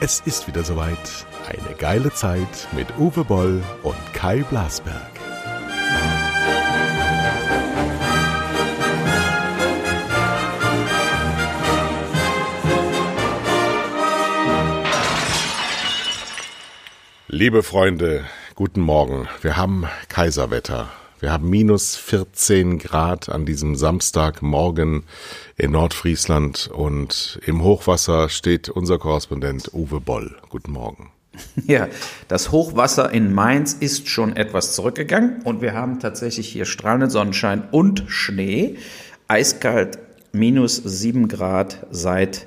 Es ist wieder soweit. Eine geile Zeit mit Uwe Boll und Kai Blasberg. Liebe Freunde, guten Morgen. Wir haben Kaiserwetter. Wir haben minus 14 Grad an diesem Samstagmorgen in Nordfriesland und im Hochwasser steht unser Korrespondent Uwe Boll. Guten Morgen. Ja, das Hochwasser in Mainz ist schon etwas zurückgegangen und wir haben tatsächlich hier strahlenden Sonnenschein und Schnee. Eiskalt minus 7 Grad seit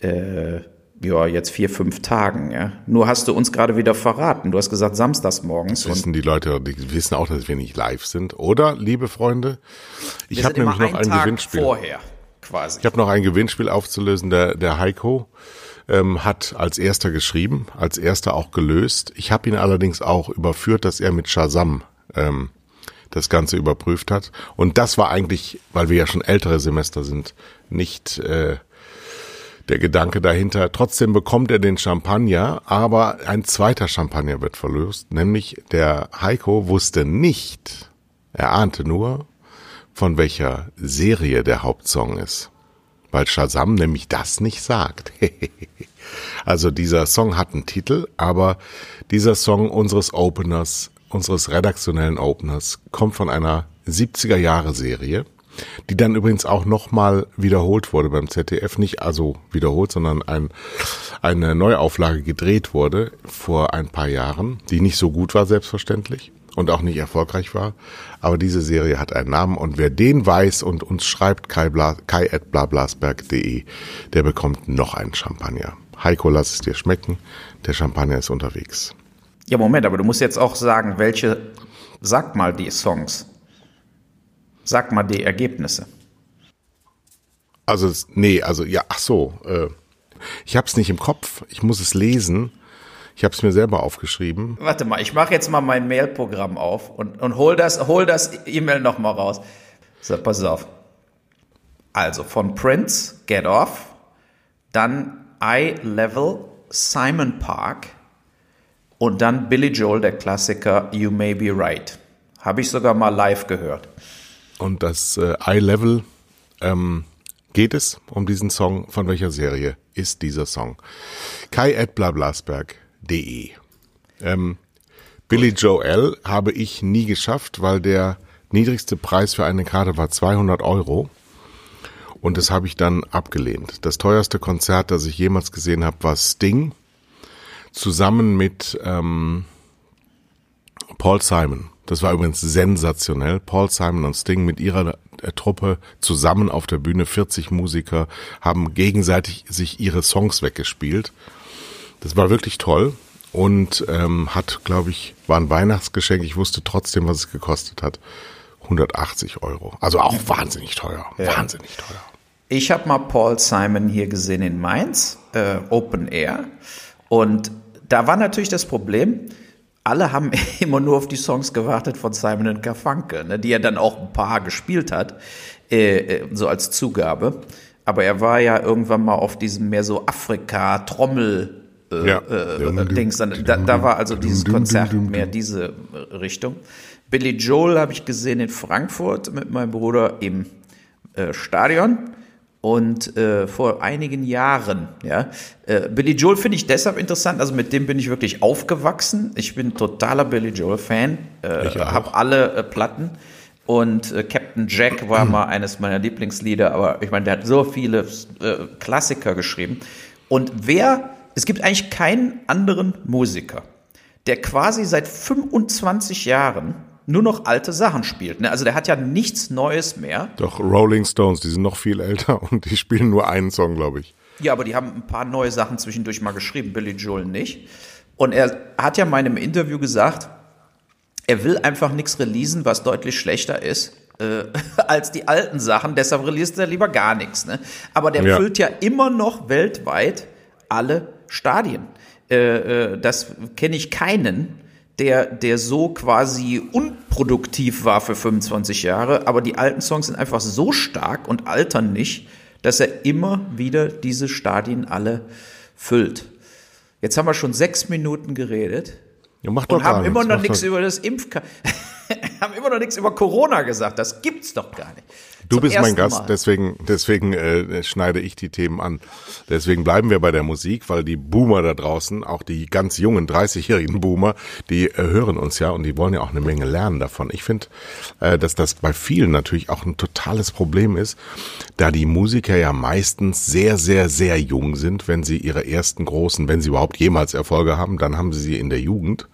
äh, ja, jetzt vier, fünf Tagen. Ja. Nur hast du uns gerade wieder verraten. Du hast gesagt, samstags morgens. Das wissen die Leute, die wissen auch, dass wir nicht live sind. Oder, liebe Freunde, ich habe nämlich noch ein Tag Gewinnspiel. Vorher, quasi. Ich habe noch ein Gewinnspiel aufzulösen. Der, der Heiko ähm, hat als erster geschrieben, als erster auch gelöst. Ich habe ihn allerdings auch überführt, dass er mit Shazam ähm, das Ganze überprüft hat. Und das war eigentlich, weil wir ja schon ältere Semester sind, nicht äh, der Gedanke dahinter. Trotzdem bekommt er den Champagner, aber ein zweiter Champagner wird verlöst, nämlich der Heiko wusste nicht, er ahnte nur, von welcher Serie der Hauptsong ist. Weil Shazam nämlich das nicht sagt. also dieser Song hat einen Titel, aber dieser Song unseres Openers, unseres redaktionellen Openers, kommt von einer 70er Jahre Serie die dann übrigens auch nochmal wiederholt wurde beim ZDF, nicht also wiederholt, sondern ein, eine Neuauflage gedreht wurde vor ein paar Jahren, die nicht so gut war selbstverständlich und auch nicht erfolgreich war. Aber diese Serie hat einen Namen und wer den weiß und uns schreibt, kai.blablasberg.de, der bekommt noch einen Champagner. Heiko, lass es dir schmecken, der Champagner ist unterwegs. Ja, Moment, aber du musst jetzt auch sagen, welche, sag mal die Songs. Sag mal die Ergebnisse. Also, nee, also, ja, ach so. Äh, ich habe es nicht im Kopf. Ich muss es lesen. Ich habe es mir selber aufgeschrieben. Warte mal, ich mache jetzt mal mein Mailprogramm auf und, und hol das, hol das E-Mail noch mal raus. So, pass auf. Also von Prince, Get Off, dann Eye Level, Simon Park und dann Billy Joel, der Klassiker You May Be Right. Habe ich sogar mal live gehört. Und das äh, Eye-Level ähm, geht es um diesen Song. Von welcher Serie ist dieser Song? Kai at blablasberg.de. Ähm, Billy Joel habe ich nie geschafft, weil der niedrigste Preis für eine Karte war 200 Euro. Und das habe ich dann abgelehnt. Das teuerste Konzert, das ich jemals gesehen habe, war Sting. Zusammen mit ähm, Paul Simon. Das war übrigens sensationell. Paul Simon und Sting mit ihrer äh, Truppe zusammen auf der Bühne, 40 Musiker, haben gegenseitig sich ihre Songs weggespielt. Das war wirklich toll und ähm, hat, glaube ich, war ein Weihnachtsgeschenk. Ich wusste trotzdem, was es gekostet hat. 180 Euro. Also auch wahnsinnig teuer. Ja. Wahnsinnig teuer. Ich habe mal Paul Simon hier gesehen in Mainz, äh, Open Air. Und da war natürlich das Problem, alle haben immer nur auf die Songs gewartet von Simon Garfunkel, ne, die er dann auch ein paar gespielt hat, äh, äh, so als Zugabe. Aber er war ja irgendwann mal auf diesem mehr so Afrika-Trommel- äh, ja. äh, Dings. Da, da war also dieses Konzert mehr diese Richtung. Billy Joel habe ich gesehen in Frankfurt mit meinem Bruder im äh, Stadion und äh, vor einigen Jahren. Ja, äh, Billy Joel finde ich deshalb interessant. Also mit dem bin ich wirklich aufgewachsen. Ich bin totaler Billy Joel Fan. Äh, habe alle äh, Platten. Und äh, Captain Jack war mal eines meiner Lieblingslieder. Aber ich meine, der hat so viele äh, Klassiker geschrieben. Und wer? Es gibt eigentlich keinen anderen Musiker, der quasi seit 25 Jahren nur noch alte Sachen spielt. Ne? Also der hat ja nichts Neues mehr. Doch, Rolling Stones, die sind noch viel älter und die spielen nur einen Song, glaube ich. Ja, aber die haben ein paar neue Sachen zwischendurch mal geschrieben, Billy Joel nicht. Und er hat ja mal in einem Interview gesagt, er will einfach nichts releasen, was deutlich schlechter ist äh, als die alten Sachen. Deshalb released er lieber gar nichts. Ne? Aber der ja. füllt ja immer noch weltweit alle Stadien. Äh, äh, das kenne ich keinen, der, der so quasi unproduktiv war für 25 Jahre, aber die alten Songs sind einfach so stark und altern nicht, dass er immer wieder diese Stadien alle füllt. Jetzt haben wir schon sechs Minuten geredet ja, mach doch und haben immer noch Mach nichts über das Impf haben immer noch nichts über Corona gesagt. Das gibt's doch gar nicht. Du bist mein Gast, Mal. deswegen, deswegen äh, schneide ich die Themen an. Deswegen bleiben wir bei der Musik, weil die Boomer da draußen, auch die ganz jungen 30-jährigen Boomer, die äh, hören uns ja und die wollen ja auch eine Menge lernen davon. Ich finde, äh, dass das bei vielen natürlich auch ein totales Problem ist, da die Musiker ja meistens sehr, sehr, sehr jung sind, wenn sie ihre ersten großen, wenn sie überhaupt jemals Erfolge haben, dann haben sie sie in der Jugend.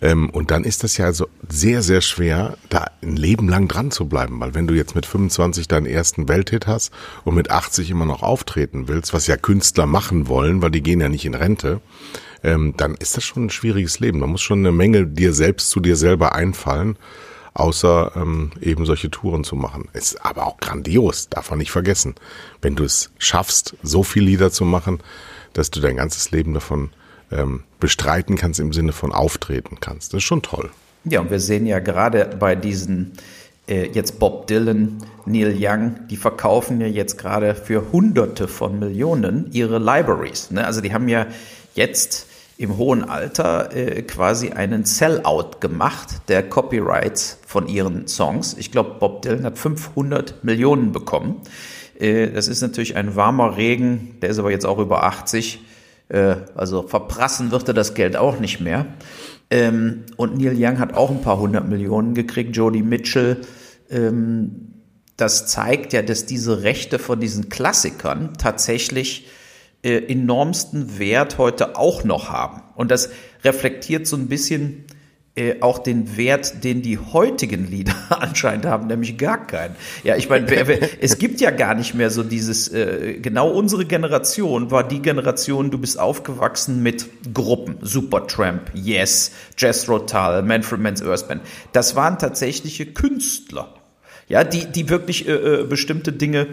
Ähm, und dann ist das ja also sehr, sehr schwer, da ein Leben lang dran zu bleiben. Weil wenn du jetzt mit 25 deinen ersten Welthit hast und mit 80 immer noch auftreten willst, was ja Künstler machen wollen, weil die gehen ja nicht in Rente, ähm, dann ist das schon ein schwieriges Leben. Da muss schon eine Menge dir selbst zu dir selber einfallen, außer ähm, eben solche Touren zu machen. Ist aber auch grandios, darf man nicht vergessen. Wenn du es schaffst, so viel Lieder zu machen, dass du dein ganzes Leben davon ähm, bestreiten kannst im Sinne von auftreten kannst. Das ist schon toll. Ja, und wir sehen ja gerade bei diesen, äh, jetzt Bob Dylan, Neil Young, die verkaufen ja jetzt gerade für Hunderte von Millionen ihre Libraries. Ne? Also die haben ja jetzt im hohen Alter äh, quasi einen Sellout gemacht der Copyrights von ihren Songs. Ich glaube, Bob Dylan hat 500 Millionen bekommen. Äh, das ist natürlich ein warmer Regen, der ist aber jetzt auch über 80. Äh, also verprassen wird er das Geld auch nicht mehr. Ähm, und Neil Young hat auch ein paar hundert Millionen gekriegt, Jody Mitchell. Ähm, das zeigt ja, dass diese Rechte von diesen Klassikern tatsächlich äh, enormsten Wert heute auch noch haben. Und das reflektiert so ein bisschen äh, auch den Wert, den die heutigen Lieder anscheinend haben, nämlich gar keinen. Ja, ich meine, es gibt ja gar nicht mehr so dieses, äh, genau unsere Generation war die Generation, du bist aufgewachsen mit Gruppen, Supertramp, Yes, Jethro Tull, Manfred Mann's Earth Band. Das waren tatsächliche Künstler, ja, die, die wirklich äh, äh, bestimmte Dinge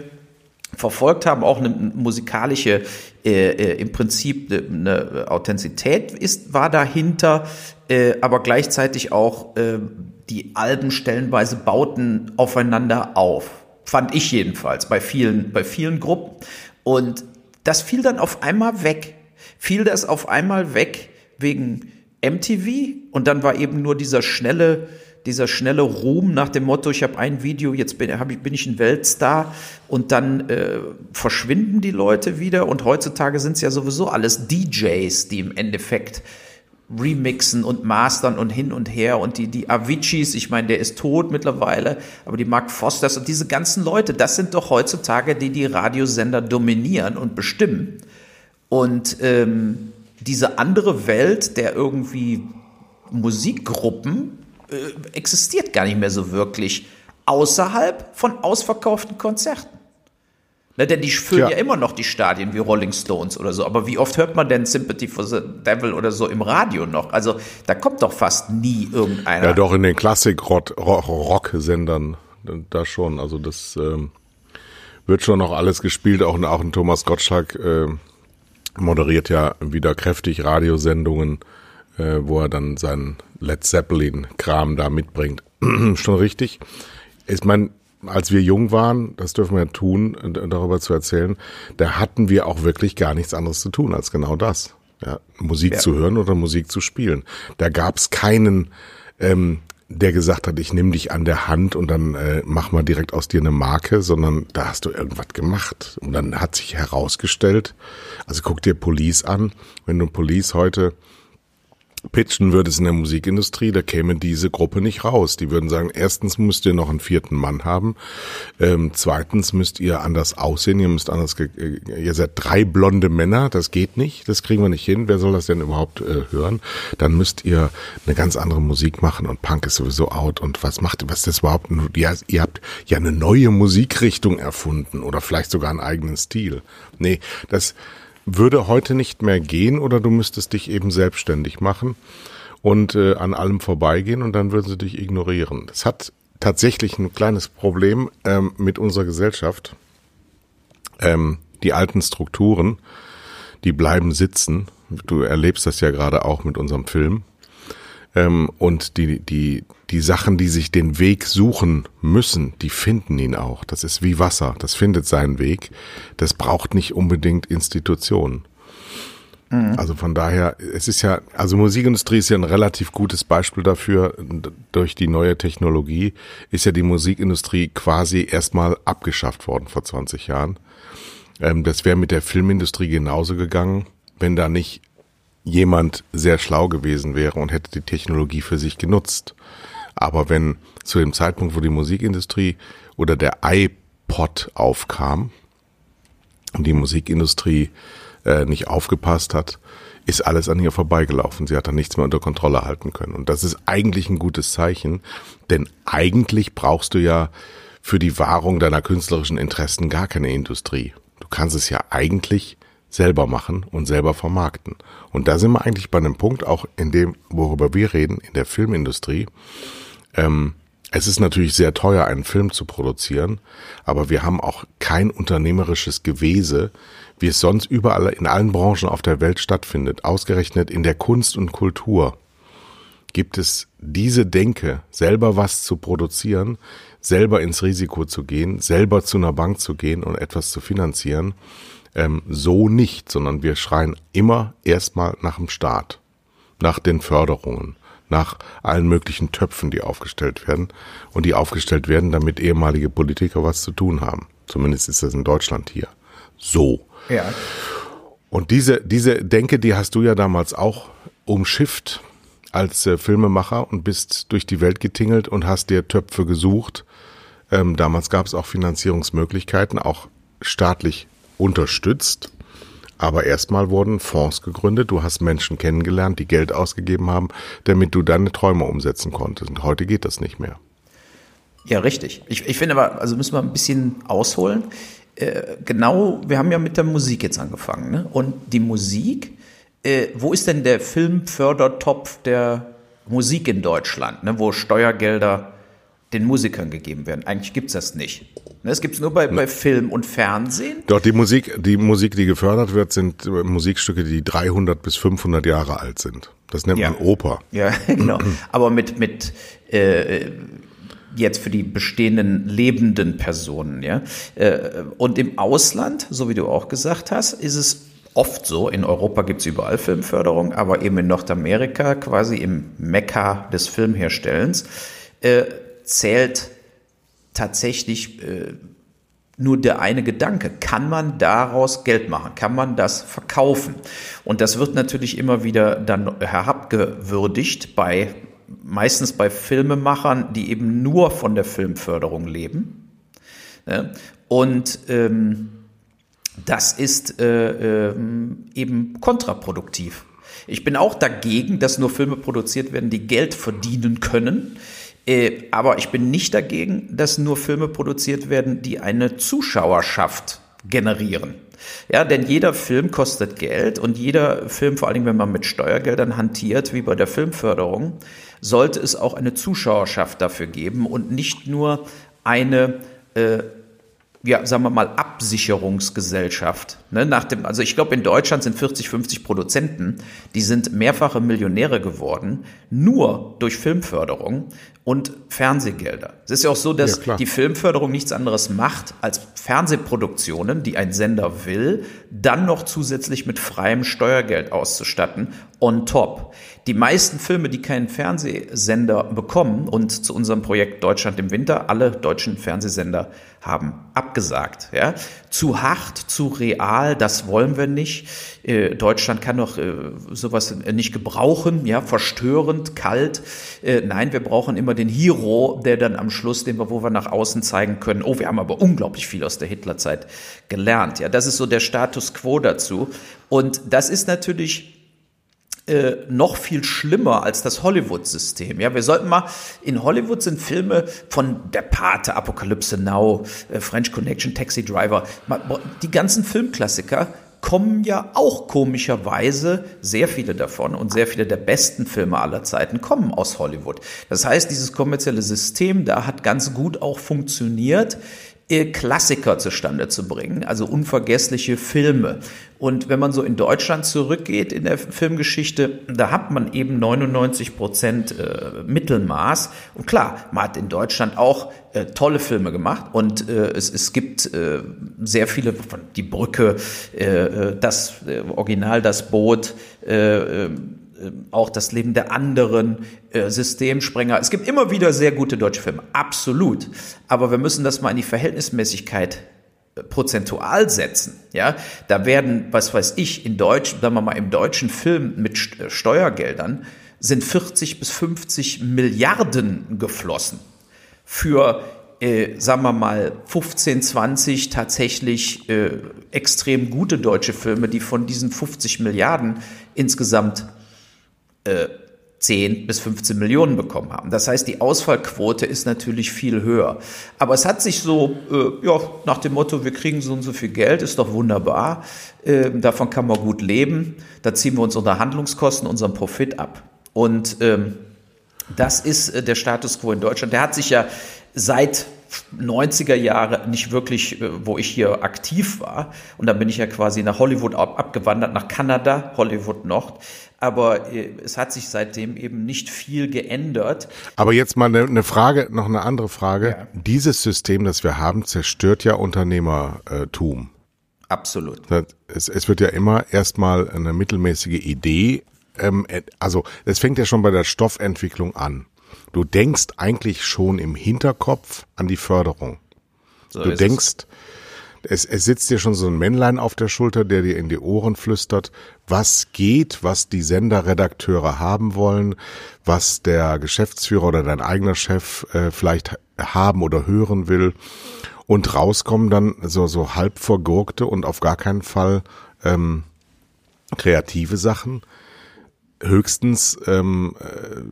verfolgt haben, auch eine musikalische, äh, äh, im Prinzip eine, eine Authentizität ist, war dahinter, äh, aber gleichzeitig auch äh, die Alben stellenweise bauten aufeinander auf. Fand ich jedenfalls bei vielen, bei vielen Gruppen. Und das fiel dann auf einmal weg. Fiel das auf einmal weg wegen MTV und dann war eben nur dieser schnelle, dieser schnelle Ruhm nach dem Motto, ich habe ein Video, jetzt bin, ich, bin ich ein Weltstar und dann äh, verschwinden die Leute wieder und heutzutage sind es ja sowieso alles DJs, die im Endeffekt remixen und mastern und hin und her und die, die Aviciis, ich meine, der ist tot mittlerweile, aber die Mark Fosters und diese ganzen Leute, das sind doch heutzutage die, die Radiosender dominieren und bestimmen. Und ähm, diese andere Welt der irgendwie Musikgruppen äh, existiert gar nicht mehr so wirklich außerhalb von ausverkauften Konzerten. Ne, denn die füllen Tja. ja immer noch die Stadien wie Rolling Stones oder so. Aber wie oft hört man denn Sympathy for the Devil oder so im Radio noch? Also da kommt doch fast nie irgendeiner. Ja, doch in den Klassik-Rock-Sendern, da schon. Also das ähm, wird schon noch alles gespielt. Auch, auch ein Thomas Gottschalk äh, moderiert ja wieder kräftig Radiosendungen, äh, wo er dann seinen Led Zeppelin-Kram da mitbringt. schon richtig. Ich meine, als wir jung waren, das dürfen wir ja tun, darüber zu erzählen, da hatten wir auch wirklich gar nichts anderes zu tun als genau das. Ja, Musik Ja. zu hören oder Musik zu spielen. Da gab es keinen, ähm, der gesagt hat, ich nehme dich an der Hand und dann äh, mach mal direkt aus dir eine Marke, sondern da hast du irgendwas gemacht. Und dann hat sich herausgestellt, also guck dir Police an, wenn du Police heute pitchen würdest in der Musikindustrie, da käme diese Gruppe nicht raus. Die würden sagen, erstens müsst ihr noch einen vierten Mann haben, ähm, zweitens müsst ihr anders aussehen, ihr müsst anders, äh, ihr seid drei blonde Männer, das geht nicht, das kriegen wir nicht hin, wer soll das denn überhaupt äh, hören? Dann müsst ihr eine ganz andere Musik machen und Punk ist sowieso out und was macht, was ist das überhaupt? Ja, ihr habt ja eine neue Musikrichtung erfunden oder vielleicht sogar einen eigenen Stil. Nee, das, würde heute nicht mehr gehen oder du müsstest dich eben selbstständig machen und äh, an allem vorbeigehen und dann würden sie dich ignorieren. Das hat tatsächlich ein kleines Problem ähm, mit unserer Gesellschaft. Ähm, die alten Strukturen, die bleiben sitzen. Du erlebst das ja gerade auch mit unserem Film. Ähm, und die, die, die Sachen, die sich den Weg suchen müssen, die finden ihn auch. Das ist wie Wasser, das findet seinen Weg. Das braucht nicht unbedingt Institutionen. Mhm. Also von daher, es ist ja, also Musikindustrie ist ja ein relativ gutes Beispiel dafür. Durch die neue Technologie ist ja die Musikindustrie quasi erstmal abgeschafft worden vor 20 Jahren. Ähm, das wäre mit der Filmindustrie genauso gegangen, wenn da nicht jemand sehr schlau gewesen wäre und hätte die Technologie für sich genutzt. Aber wenn zu dem Zeitpunkt, wo die Musikindustrie oder der iPod aufkam und die Musikindustrie äh, nicht aufgepasst hat, ist alles an ihr vorbeigelaufen. Sie hat dann nichts mehr unter Kontrolle halten können. Und das ist eigentlich ein gutes Zeichen, denn eigentlich brauchst du ja für die Wahrung deiner künstlerischen Interessen gar keine Industrie. Du kannst es ja eigentlich selber machen und selber vermarkten. Und da sind wir eigentlich bei einem Punkt, auch in dem, worüber wir reden, in der Filmindustrie. Ähm, es ist natürlich sehr teuer, einen Film zu produzieren, aber wir haben auch kein unternehmerisches Gewese, wie es sonst überall in allen Branchen auf der Welt stattfindet, ausgerechnet in der Kunst und Kultur, gibt es diese Denke, selber was zu produzieren, selber ins Risiko zu gehen, selber zu einer Bank zu gehen und etwas zu finanzieren, ähm, so nicht, sondern wir schreien immer erstmal nach dem Staat, nach den Förderungen, nach allen möglichen Töpfen, die aufgestellt werden und die aufgestellt werden, damit ehemalige Politiker was zu tun haben. Zumindest ist das in Deutschland hier so. Ja. Und diese, diese Denke, die hast du ja damals auch umschifft als äh, Filmemacher und bist durch die Welt getingelt und hast dir Töpfe gesucht. Ähm, damals gab es auch Finanzierungsmöglichkeiten, auch staatlich unterstützt. Aber erstmal wurden Fonds gegründet, du hast Menschen kennengelernt, die Geld ausgegeben haben, damit du deine Träume umsetzen konntest. Und heute geht das nicht mehr. Ja, richtig. Ich, ich finde aber, also müssen wir ein bisschen ausholen. Äh, genau, wir haben ja mit der Musik jetzt angefangen. Ne? Und die Musik, äh, wo ist denn der Filmfördertopf der Musik in Deutschland, ne? wo Steuergelder den Musikern gegeben werden? Eigentlich gibt es das nicht. Ne? Das gibt es nur bei, bei Film und Fernsehen. Doch, die Musik, die Musik, die gefördert wird, sind Musikstücke, die 300 bis 500 Jahre alt sind. Das nennt ja. man Oper. Ja, genau. Aber mit, mit äh, jetzt für die bestehenden lebenden Personen, ja. Äh, und im Ausland, so wie du auch gesagt hast, ist es oft so, in Europa gibt es überall Filmförderung, aber eben in Nordamerika, quasi im Mekka des Filmherstellens, äh, zählt tatsächlich äh, nur der eine Gedanke. Kann man daraus Geld machen? Kann man das verkaufen? Und das wird natürlich immer wieder dann herabgewürdigt bei meistens bei Filmemachern, die eben nur von der Filmförderung leben. Und ähm, das ist äh, äh, eben kontraproduktiv. Ich bin auch dagegen, dass nur Filme produziert werden, die Geld verdienen können. Äh, aber ich bin nicht dagegen, dass nur Filme produziert werden, die eine Zuschauerschaft generieren. Ja, denn jeder Film kostet Geld und jeder Film, vor Dingen wenn man mit Steuergeldern hantiert, wie bei der Filmförderung, sollte es auch eine Zuschauerschaft dafür geben und nicht nur eine äh, ja, sagen wir mal, Absicherungsgesellschaft. Ne, nach dem, also ich glaube, in Deutschland sind 40, 50 Produzenten, die sind mehrfache Millionäre geworden, nur durch Filmförderung und Fernsehgelder. Es ist ja auch so, dass ja, die Filmförderung nichts anderes macht, als Fernsehproduktionen, die ein Sender will, dann noch zusätzlich mit freiem Steuergeld auszustatten, on top. Die meisten Filme, die keinen Fernsehsender bekommen, und zu unserem Projekt Deutschland im Winter, alle deutschen Fernsehsender haben abgesagt. Ja? Zu hart, zu real, das wollen wir nicht. Äh, Deutschland kann doch äh, sowas nicht gebrauchen, ja, verstörend, kalt. Äh, nein, wir brauchen immer den Hero, der dann am Schluss, den wir, wo wir nach außen zeigen können, oh, wir haben aber unglaublich viel aus der Hitlerzeit gelernt. Ja, das ist so der Status quo dazu. Und das ist natürlich äh, noch viel schlimmer als das Hollywood-System. Ja, wir sollten mal, in Hollywood sind Filme von Der Pate, Apokalypse Now, äh, French Connection, Taxi Driver, die ganzen Filmklassiker kommen ja auch komischerweise, sehr viele davon und sehr viele der besten Filme aller Zeiten kommen aus Hollywood. Das heißt, dieses kommerzielle System da hat ganz gut auch funktioniert Klassiker zustande zu bringen, also unvergessliche Filme. Und wenn man so in Deutschland zurückgeht in der Filmgeschichte, da hat man eben 99 Prozent äh, Mittelmaß. Und klar, man hat in Deutschland auch äh, tolle Filme gemacht und äh, es, es gibt äh, sehr viele von Die Brücke, äh, äh das Original, das Boot, auch das Leben der anderen, äh, Systemsprenger. Es gibt immer wieder sehr gute deutsche Filme, absolut. Aber wir müssen das mal in die Verhältnismäßigkeit prozentual setzen, ja, da werden, was weiß ich, in Deutsch, sagen wir mal, im deutschen Film mit Steuergeldern sind 40 bis 50 Milliarden geflossen für, äh, sagen wir mal, 15, 20 tatsächlich äh, extrem gute deutsche Filme, die von diesen 50 Milliarden insgesamt äh, 10 bis 15 Millionen bekommen haben. Das heißt, die Ausfallquote ist natürlich viel höher. Aber es hat sich so, äh, ja, nach dem Motto, wir kriegen so und so viel Geld, ist doch wunderbar. Äh, davon kann man gut leben. Da ziehen wir uns unsere Handlungskosten, unseren Profit ab. Und ähm, das ist äh, der Status quo in Deutschland. Der hat sich ja seit 90er Jahre nicht wirklich, äh, wo ich hier aktiv war. Und dann bin ich ja quasi nach Hollywood abgewandert, nach Kanada, Hollywood Nord. Aber äh, es hat sich seitdem eben nicht viel geändert. Aber jetzt mal eine Frage, noch eine andere Frage. Ja. Dieses System, das wir haben, zerstört ja Unternehmertum. Absolut. Es, es wird ja immer erstmal eine mittelmäßige Idee. Ähm, also es fängt ja schon bei der Stoffentwicklung an. Du denkst eigentlich schon im Hinterkopf an die Förderung. So du denkst, es. es, es sitzt dir schon so ein Männlein auf der Schulter, der dir in die Ohren flüstert, was geht, was die Senderredakteure haben wollen, was der Geschäftsführer oder dein eigener Chef äh, vielleicht haben oder hören will. Und rauskommen dann so, so halb vergurkte und auf gar keinen Fall ähm, kreative Sachen, höchstens ähm, äh,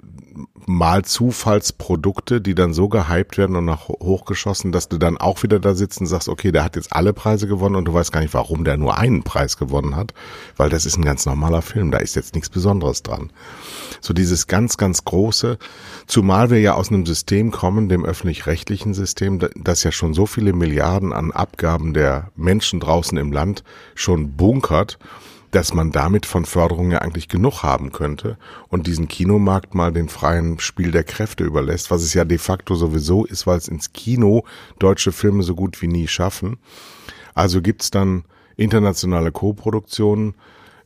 mal Zufallsprodukte, die dann so gehypt werden und nach hochgeschossen, dass du dann auch wieder da sitzt und sagst, okay, der hat jetzt alle Preise gewonnen und du weißt gar nicht, warum der nur einen Preis gewonnen hat, weil das ist ein ganz normaler Film, da ist jetzt nichts Besonderes dran. So dieses ganz, ganz große, zumal wir ja aus einem System kommen, dem öffentlich-rechtlichen System, das ja schon so viele Milliarden an Abgaben der Menschen draußen im Land schon bunkert, dass man damit von Förderung ja eigentlich genug haben könnte und diesen Kinomarkt mal den freien Spiel der Kräfte überlässt, was es ja de facto sowieso ist, weil es ins Kino deutsche Filme so gut wie nie schaffen. Also gibt's dann internationale Co-Produktionen,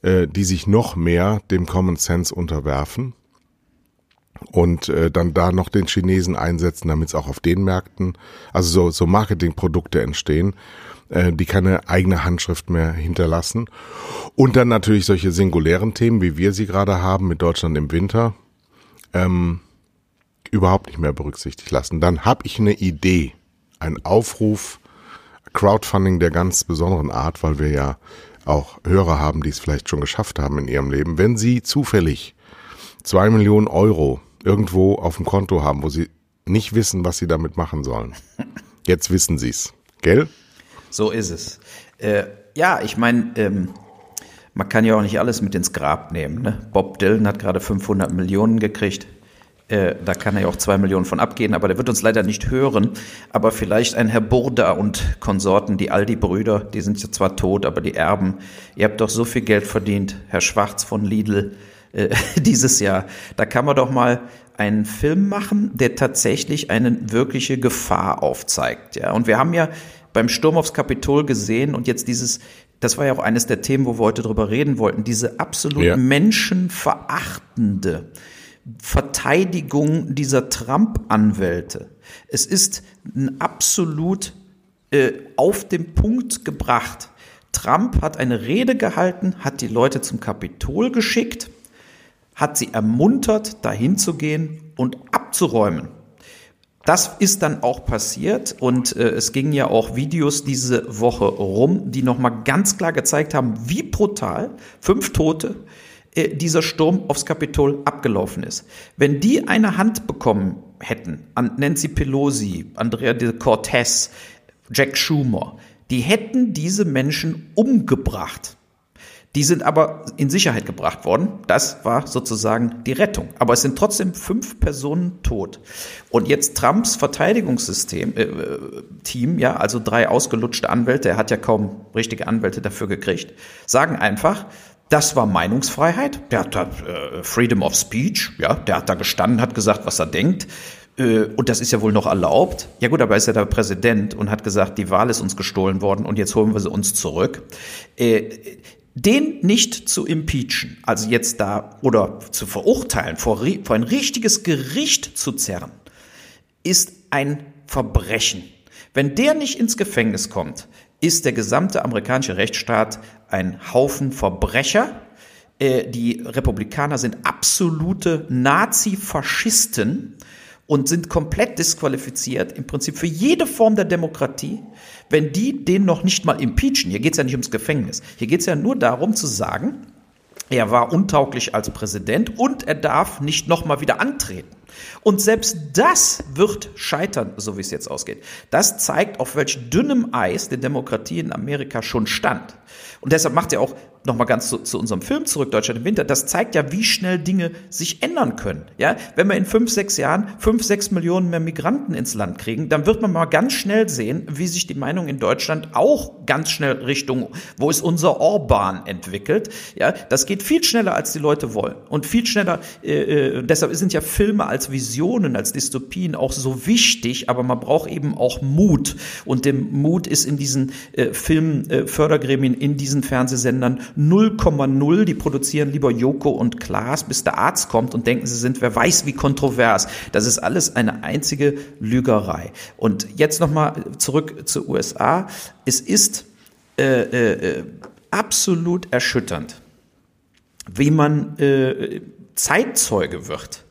äh, die sich noch mehr dem Common Sense unterwerfen und äh, dann da noch den Chinesen einsetzen, damit es auch auf den Märkten, also so, so Marketingprodukte entstehen äh, die keine eigene Handschrift mehr hinterlassen. Und dann natürlich solche singulären Themen, wie wir sie gerade haben mit Deutschland im Winter, ähm, überhaupt nicht mehr berücksichtigt lassen. Dann habe ich eine Idee, ein Aufruf, Crowdfunding der ganz besonderen Art, weil wir ja auch Hörer haben, die es vielleicht schon geschafft haben in ihrem Leben. Wenn Sie zufällig zwei Millionen Euro irgendwo auf dem Konto haben, wo Sie nicht wissen, was Sie damit machen sollen, jetzt wissen Sie es, gell? So ist es. Äh, ja, ich meine, ähm, man kann ja auch nicht alles mit ins Grab nehmen. Ne? Bob Dylan hat gerade 500 Millionen gekriegt. Äh, da kann er ja auch zwei Millionen von abgehen, aber der wird uns leider nicht hören. Aber vielleicht ein Herr Burda und Konsorten, die Aldi-Brüder, die sind ja zwar tot, aber die Erben. Ihr habt doch so viel Geld verdient, Herr Schwarz von Lidl, äh, dieses Jahr. Da kann man doch mal einen Film machen, der tatsächlich eine wirkliche Gefahr aufzeigt. Ja, und wir haben ja beim Sturm aufs Kapitol gesehen und jetzt dieses, das war ja auch eines der Themen, wo wir heute drüber reden wollten, diese absolut ja. menschenverachtende Verteidigung dieser Trump-Anwälte. Es ist ein absolut äh, auf den Punkt gebracht. Trump hat eine Rede gehalten, hat die Leute zum Kapitol geschickt, hat sie ermuntert, dahin zu gehen und abzuräumen. Das ist dann auch passiert und äh, es gingen ja auch Videos diese Woche rum, die nochmal ganz klar gezeigt haben, wie brutal fünf Tote äh, dieser Sturm aufs Kapitol abgelaufen ist. Wenn die eine Hand bekommen hätten an Nancy Pelosi, Andrea de Cortez, Jack Schumer, die hätten diese Menschen umgebracht. Die sind aber in Sicherheit gebracht worden. Das war sozusagen die Rettung. Aber es sind trotzdem fünf Personen tot. Und jetzt Trumps Verteidigungssystem, äh, Team, ja, also drei ausgelutschte Anwälte, er hat ja kaum richtige Anwälte dafür gekriegt, sagen einfach, das war Meinungsfreiheit. Der hat da äh, Freedom of Speech, ja, der hat da gestanden, hat gesagt, was er denkt. Äh, und das ist ja wohl noch erlaubt. Ja gut, aber er ist ja der Präsident und hat gesagt, die Wahl ist uns gestohlen worden und jetzt holen wir sie uns zurück. Äh, den nicht zu impeachen, also jetzt da oder zu verurteilen, vor, vor ein richtiges Gericht zu zerren, ist ein Verbrechen. Wenn der nicht ins Gefängnis kommt, ist der gesamte amerikanische Rechtsstaat ein Haufen Verbrecher. Äh, die Republikaner sind absolute Nazi-Faschisten und sind komplett disqualifiziert im Prinzip für jede Form der Demokratie, wenn die den noch nicht mal impeachen. Hier geht es ja nicht ums Gefängnis. Hier geht es ja nur darum zu sagen, er war untauglich als Präsident und er darf nicht nochmal wieder antreten. Und selbst das wird scheitern, so wie es jetzt ausgeht. Das zeigt, auf welch dünnem Eis die Demokratie in Amerika schon stand. Und deshalb macht er auch nochmal ganz zu, zu unserem Film zurück, Deutschland im Winter, das zeigt ja, wie schnell Dinge sich ändern können. Ja, wenn wir in fünf, sechs Jahren fünf, sechs Millionen mehr Migranten ins Land kriegen, dann wird man mal ganz schnell sehen, wie sich die Meinung in Deutschland auch ganz schnell Richtung, wo ist unser Orban entwickelt. Ja, das geht viel schneller, als die Leute wollen. Und viel schneller, äh, äh, deshalb sind ja Filme als Visionen, als Dystopien auch so wichtig, aber man braucht eben auch Mut. Und dem Mut ist in diesen äh, Filmfördergremien, äh, in diesen Fernsehsendern 0,0. Die produzieren lieber Joko und Klaas, bis der Arzt kommt und denken, sie sind wer weiß wie kontrovers. Das ist alles eine einzige Lügerei. Und jetzt nochmal zurück zu USA. Es ist äh, äh, absolut erschütternd, wie man äh, Zeitzeuge wird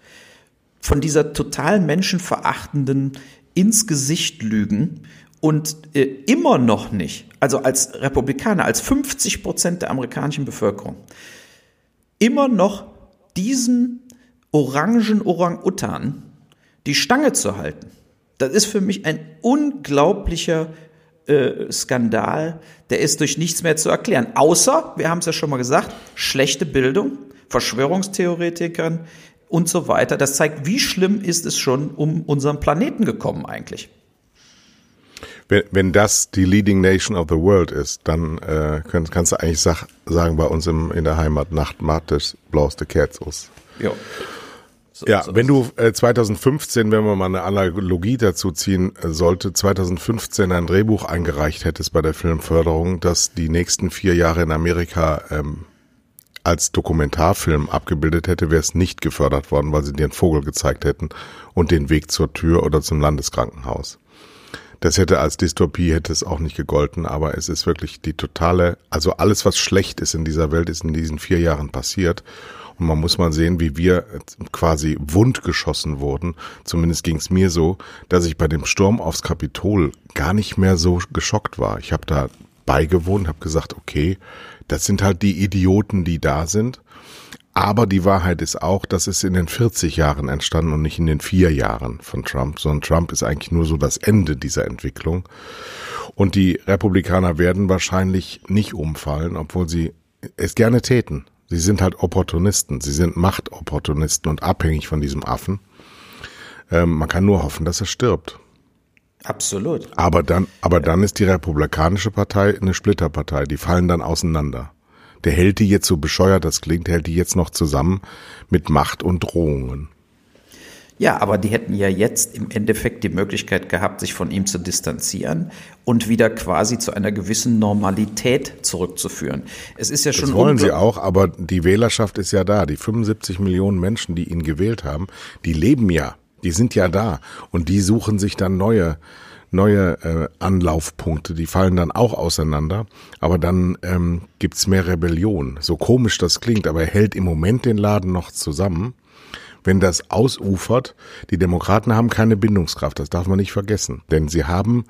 von dieser total menschenverachtenden ins Gesicht lügen und äh, immer noch nicht, also als Republikaner, als 50 Prozent der amerikanischen Bevölkerung, immer noch diesen orangen Orang-Utan die Stange zu halten. Das ist für mich ein unglaublicher äh, Skandal, der ist durch nichts mehr zu erklären. Außer, wir haben es ja schon mal gesagt, schlechte Bildung, Verschwörungstheoretikern und so weiter. Das zeigt, wie schlimm ist es schon um unseren Planeten gekommen eigentlich. Wenn, wenn das die Leading Nation of the World ist, dann äh, kannst, kannst du eigentlich sag, sagen, bei uns im, in der Heimat, Nacht macht es, blaust Cats aus. Ja. So, ja, so wenn du äh, 2015, wenn wir mal eine Analogie dazu ziehen äh, sollte, 2015 ein Drehbuch eingereicht hättest bei der Filmförderung, das die nächsten vier Jahre in Amerika ähm, als Dokumentarfilm abgebildet hätte, wäre es nicht gefördert worden, weil sie dir einen Vogel gezeigt hätten und den Weg zur Tür oder zum Landeskrankenhaus. Das hätte als Dystopie hätte es auch nicht gegolten, aber es ist wirklich die totale, also alles, was schlecht ist in dieser Welt, ist in diesen vier Jahren passiert. Und man muss mal sehen, wie wir quasi wundgeschossen wurden. Zumindest ging es mir so, dass ich bei dem Sturm aufs Kapitol gar nicht mehr so geschockt war. Ich habe da beigewohnt, habe gesagt, okay, das sind halt die Idioten, die da sind. Aber die Wahrheit ist auch, dass es in den 40 Jahren entstanden und nicht in den vier Jahren von Trump, sondern Trump ist eigentlich nur so das Ende dieser Entwicklung. Und die Republikaner werden wahrscheinlich nicht umfallen, obwohl sie es gerne täten. Sie sind halt Opportunisten, sie sind Machtopportunisten und abhängig von diesem Affen. Ähm, man kann nur hoffen, dass er stirbt. Absolut. Aber dann, aber dann ist die Republikanische Partei eine Splitterpartei. Die fallen dann auseinander der hält die jetzt so bescheuert das klingt, hält die jetzt noch zusammen mit Macht und Drohungen. Ja, aber die hätten ja jetzt im Endeffekt die Möglichkeit gehabt, sich von ihm zu distanzieren und wieder quasi zu einer gewissen Normalität zurückzuführen. Es ist ja schon. Das wollen sie auch, aber die Wählerschaft ist ja da. Die 75 Millionen Menschen, die ihn gewählt haben, die leben ja. Die sind ja da. Und die suchen sich dann neue, neue äh, Anlaufpunkte, die fallen dann auch auseinander, aber dann ähm, gibt's mehr Rebellion. So komisch das klingt, aber er hält im Moment den Laden noch zusammen. Wenn das ausufert, die Demokraten haben keine Bindungskraft, das darf man nicht vergessen, denn sie haben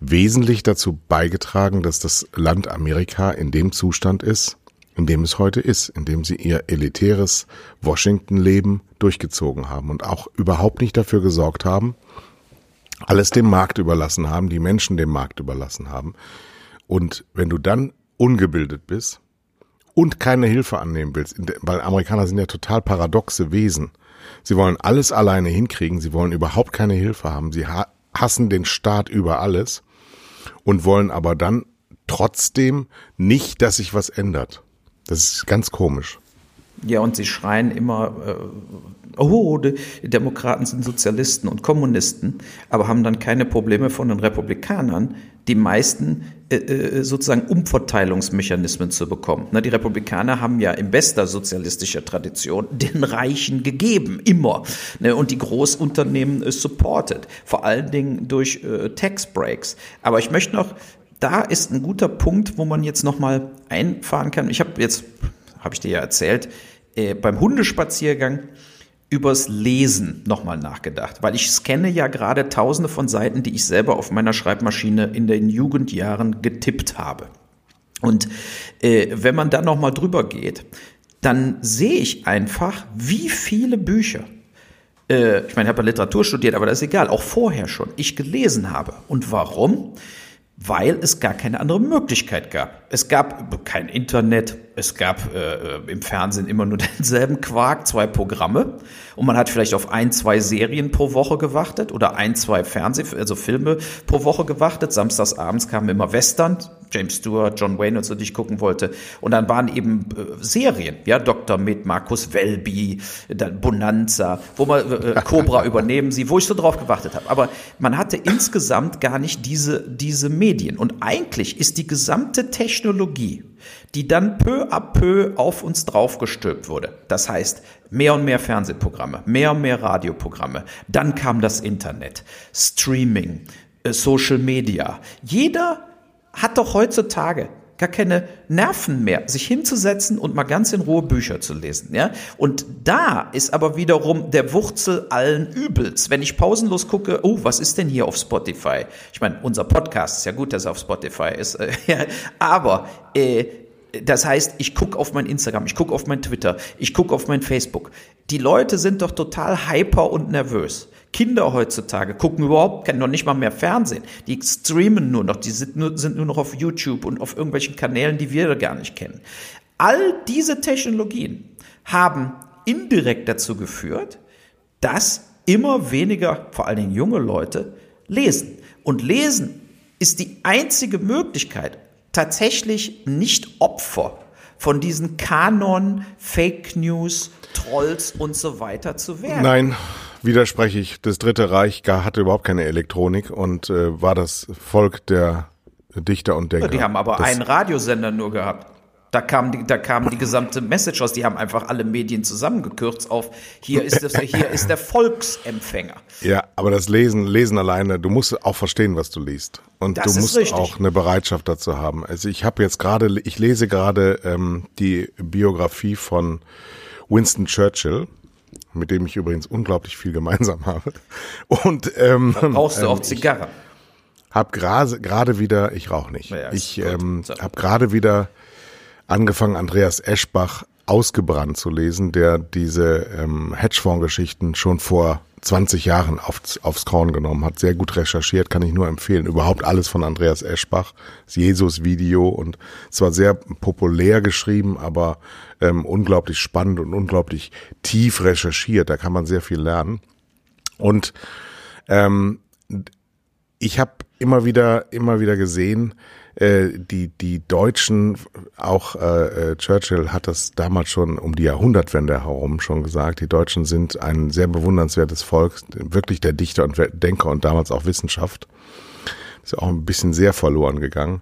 wesentlich dazu beigetragen, dass das Land Amerika in dem Zustand ist, in dem es heute ist, in dem sie ihr elitäres Washington-Leben durchgezogen haben und auch überhaupt nicht dafür gesorgt haben, alles dem Markt überlassen haben, die Menschen dem Markt überlassen haben. Und wenn du dann ungebildet bist und keine Hilfe annehmen willst, weil Amerikaner sind ja total paradoxe Wesen. Sie wollen alles alleine hinkriegen, sie wollen überhaupt keine Hilfe haben, sie hassen den Staat über alles und wollen aber dann trotzdem nicht, dass sich was ändert. Das ist ganz komisch. Ja, und sie schreien immer, äh, oh, Demokraten sind Sozialisten und Kommunisten, aber haben dann keine Probleme von den Republikanern, die meisten äh, äh sozusagen Umverteilungsmechanismen zu bekommen. Na, die Republikaner haben ja in bester sozialistischer Tradition den Reichen gegeben, immer. Ne, und die Großunternehmen äh, supported, vor allen Dingen durch äh, Tax Breaks. Aber ich möchte noch da ist ein guter Punkt, wo man jetzt nochmal einfahren kann. Ich habe jetzt, habe ich dir ja erzählt, äh, beim Hundespaziergang übers Lesen nochmal nachgedacht, weil ich scanne ja gerade tausende von Seiten, die ich selber auf meiner Schreibmaschine in den Jugendjahren getippt habe. Und äh, wenn man da nochmal drüber geht, dann sehe ich einfach, wie viele Bücher, äh, ich meine, ich habe ja Literatur studiert, aber das ist egal, auch vorher schon, ich gelesen habe. Und warum? Weil es gar keine andere Möglichkeit gab. Es gab kein Internet, es gab äh, im Fernsehen immer nur denselben Quark, zwei Programme und man hat vielleicht auf ein, zwei Serien pro Woche gewartet oder ein, zwei Fernseh, also Filme pro Woche gewartet. Samstags abends kamen immer Western, James Stewart, John Wayne und so, die ich gucken wollte. Und dann waren eben äh, Serien, ja, Dr. mit Markus Welby, dann Bonanza, wo man äh, äh Cobra übernehmen sie, wo ich so drauf gewartet habe. Aber man hatte insgesamt gar nicht diese, diese Medien. Und eigentlich ist die gesamte Technologie, die dann peu à peu auf uns draufgestülpt wurde. Das heißt, mehr und mehr Fernsehprogramme, mehr und mehr Radioprogramme. Dann kam das Internet, Streaming, äh, Social Media. Jeder hat doch heutzutage gar keine Nerven mehr, sich hinzusetzen und mal ganz in Ruhe Bücher zu lesen, ja? Und da ist aber wiederum der Wurzel allen Übels. Wenn ich pausenlos gucke, oh, was ist denn hier auf Spotify? Ich meine, unser Podcast ist ja gut, dass er auf Spotify ist, äh, aber äh, das heißt, ich gucke auf mein Instagram, ich gucke auf mein Twitter, ich gucke auf mein Facebook. Die Leute sind doch total hyper und nervös. Kinder heutzutage gucken überhaupt noch nicht mal mehr Fernsehen. Die streamen nur noch, die sind nur, sind nur noch auf YouTube und auf irgendwelchen Kanälen, die wir gar nicht kennen. All diese Technologien haben indirekt dazu geführt, dass immer weniger, vor allen Dingen junge Leute, lesen. Und lesen ist die einzige Möglichkeit, tatsächlich nicht Opfer von diesen Kanon, Fake News, Trolls und so weiter zu werden. Nein, widerspreche ich. Das Dritte Reich hatte überhaupt keine Elektronik und äh, war das Volk der Dichter und Denker. Die haben aber das, einen Radiosender nur gehabt. Da kam, die, da kam die gesamte Message aus. Die haben einfach alle Medien zusammengekürzt auf hier ist, das, hier ist der Volksempfänger. Ja, aber das Lesen, Lesen alleine, du musst auch verstehen, was du liest. Und das du musst richtig. auch eine Bereitschaft dazu haben. Also ich habe jetzt gerade, ich lese gerade ähm, die Biografie von Winston Churchill mit dem ich übrigens unglaublich viel gemeinsam habe. Und ähm, rauchst du ähm, auch Zigarre? Hab gerade gerade wieder, ich rauche nicht. Ja, ich ähm, so. habe gerade wieder angefangen, Andreas Eschbach ausgebrannt zu lesen, der diese ähm, Hedgefonds-Geschichten schon vor 20 Jahren aufs, aufs Korn genommen hat. Sehr gut recherchiert, kann ich nur empfehlen. Überhaupt alles von Andreas Eschbach, das Jesus-Video und zwar sehr populär geschrieben, aber ähm, unglaublich spannend und unglaublich tief recherchiert. Da kann man sehr viel lernen. Und ähm, ich habe immer wieder, immer wieder gesehen, äh, die, die Deutschen, auch äh, äh, Churchill hat das damals schon um die Jahrhundertwende herum schon gesagt, die Deutschen sind ein sehr bewundernswertes Volk, wirklich der Dichter und Denker und damals auch Wissenschaft. Ist ja auch ein bisschen sehr verloren gegangen.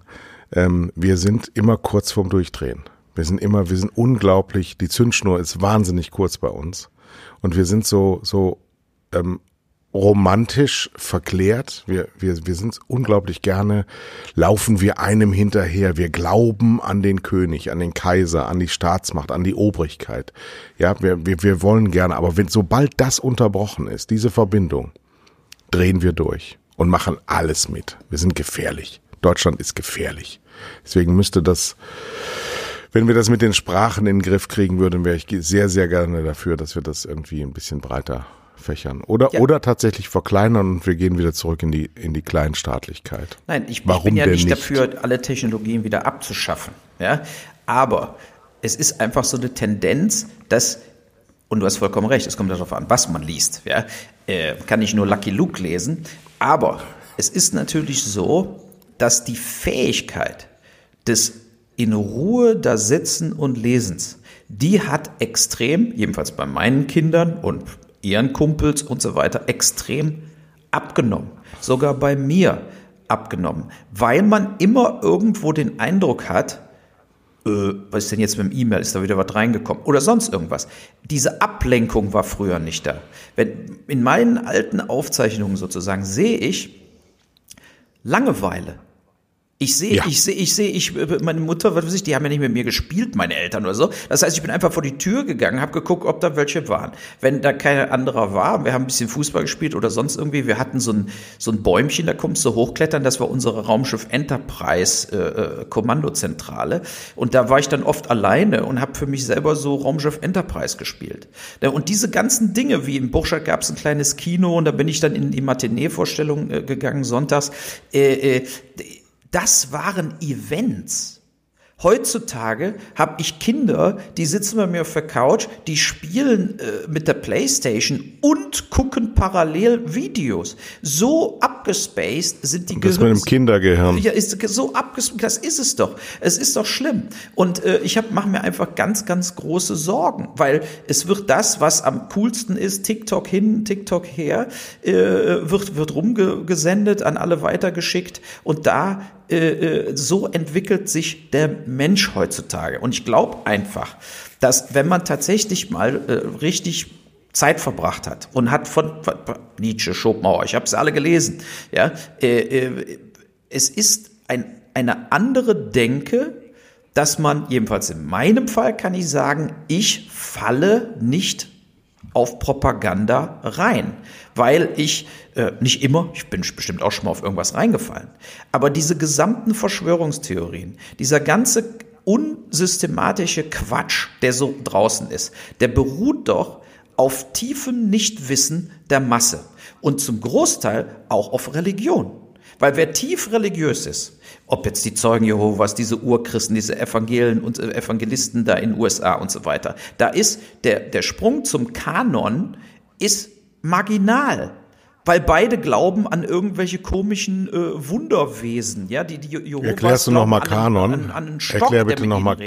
Ähm, wir sind immer kurz vorm Durchdrehen. Wir sind immer, wir sind unglaublich, die Zündschnur ist wahnsinnig kurz bei uns. Und wir sind so, so ähm, romantisch verklärt. Wir, wir, wir sind unglaublich gerne, laufen wir einem hinterher. Wir glauben an den König, an den Kaiser, an die Staatsmacht, an die Obrigkeit. Ja, wir, wir, wir wollen gerne, aber wenn, sobald das unterbrochen ist, diese Verbindung, drehen wir durch und machen alles mit. Wir sind gefährlich. Deutschland ist gefährlich. Deswegen müsste das, wenn wir das mit den Sprachen in den Griff kriegen würden, wäre ich sehr, sehr gerne dafür, dass wir das irgendwie ein bisschen breiter fächern. Oder, ja. oder tatsächlich verkleinern und wir gehen wieder zurück in die, in die Kleinstaatlichkeit. Nein, ich, ich bin ja nicht, nicht, dafür, alle Technologien wieder abzuschaffen. Ja? Aber es ist einfach so eine Tendenz, dass und du hast vollkommen recht, es kommt darauf an, was man liest. Ja? Äh, kann ich nur Lucky Luke lesen. Aber es ist natürlich so, dass die Fähigkeit des in Ruhe da sitzen und Lesens, die hat extrem, jedenfalls bei meinen Kindern und ihren Kumpels und so weiter, extrem abgenommen. Sogar bei mir abgenommen. Weil man immer irgendwo den Eindruck hat, äh, was ist denn jetzt mit dem E-Mail, ist da wieder was reingekommen oder sonst irgendwas. Diese Ablenkung war früher nicht da. Wenn, in meinen alten Aufzeichnungen sozusagen sehe ich Langeweile ich sehe, ja. ich sehe, ich sehe, ich, meine Mutter, was weiß ich, die haben ja nicht mit mir gespielt, meine Eltern oder so. Das heißt, ich bin einfach vor die Tür gegangen, habe geguckt, ob da welche waren. Wenn da kein anderer war, wir haben ein bisschen Fußball gespielt oder sonst irgendwie, wir hatten so ein, so ein Bäumchen, da kommst du hochklettern, das war unsere Raumschiff Enterprise äh, äh Kommandozentrale. Und da war ich dann oft alleine und habe für mich selber so Raumschiff Enterprise gespielt. Und diese ganzen Dinge, wie im Burschak gab es ein kleines Kino und da bin ich dann in die Matinee-Vorstellung äh, gegangen, sonntags. Äh, äh, das waren Events. Heutzutage habe ich Kinder, die sitzen bei mir auf der Couch, die spielen äh, mit der Playstation und gucken parallel Videos. So abgespaced sind die Das Gehirns. mit dem Kindergehirn. Ja, ist so abgespaced, das ist es doch. Es ist doch schlimm. Und äh, ich mache mir einfach ganz, ganz große Sorgen, weil es wird das, was am coolsten ist, TikTok hin, TikTok her, äh, wird, wird rumgesendet, an alle weitergeschickt und da äh, äh, so entwickelt sich der Mensch heutzutage. Und ich glaube einfach, dass wenn man tatsächlich mal äh, richtig Zeit verbracht hat und hat von, Nietzsche, Schopenhauer, ich habe es alle gelesen, ja, äh, äh, es ist ein, eine andere Denke, dass man, jedenfalls in meinem Fall kann ich sagen, ich falle nicht auf Propaganda rein, weil ich äh, nicht immer, ich bin bestimmt auch schon mal auf irgendwas reingefallen, aber diese gesamten Verschwörungstheorien, dieser ganze unsystematische Quatsch, der so draußen ist, der beruht doch auf tiefem Nichtwissen der Masse und zum Großteil auch auf Religion. Weil wer tief religiös ist, ob jetzt die Zeugen Jehovas, diese Urchristen, diese Evangelen und äh, Evangelisten da in den USA und so weiter, da ist der, der Sprung zum Kanon ist marginal weil beide glauben an irgendwelche komischen äh, Wunderwesen, ja, die die Jehovas Erklärst du nochmal Kanon? An, an einen Stock, Erklär bitte nochmal.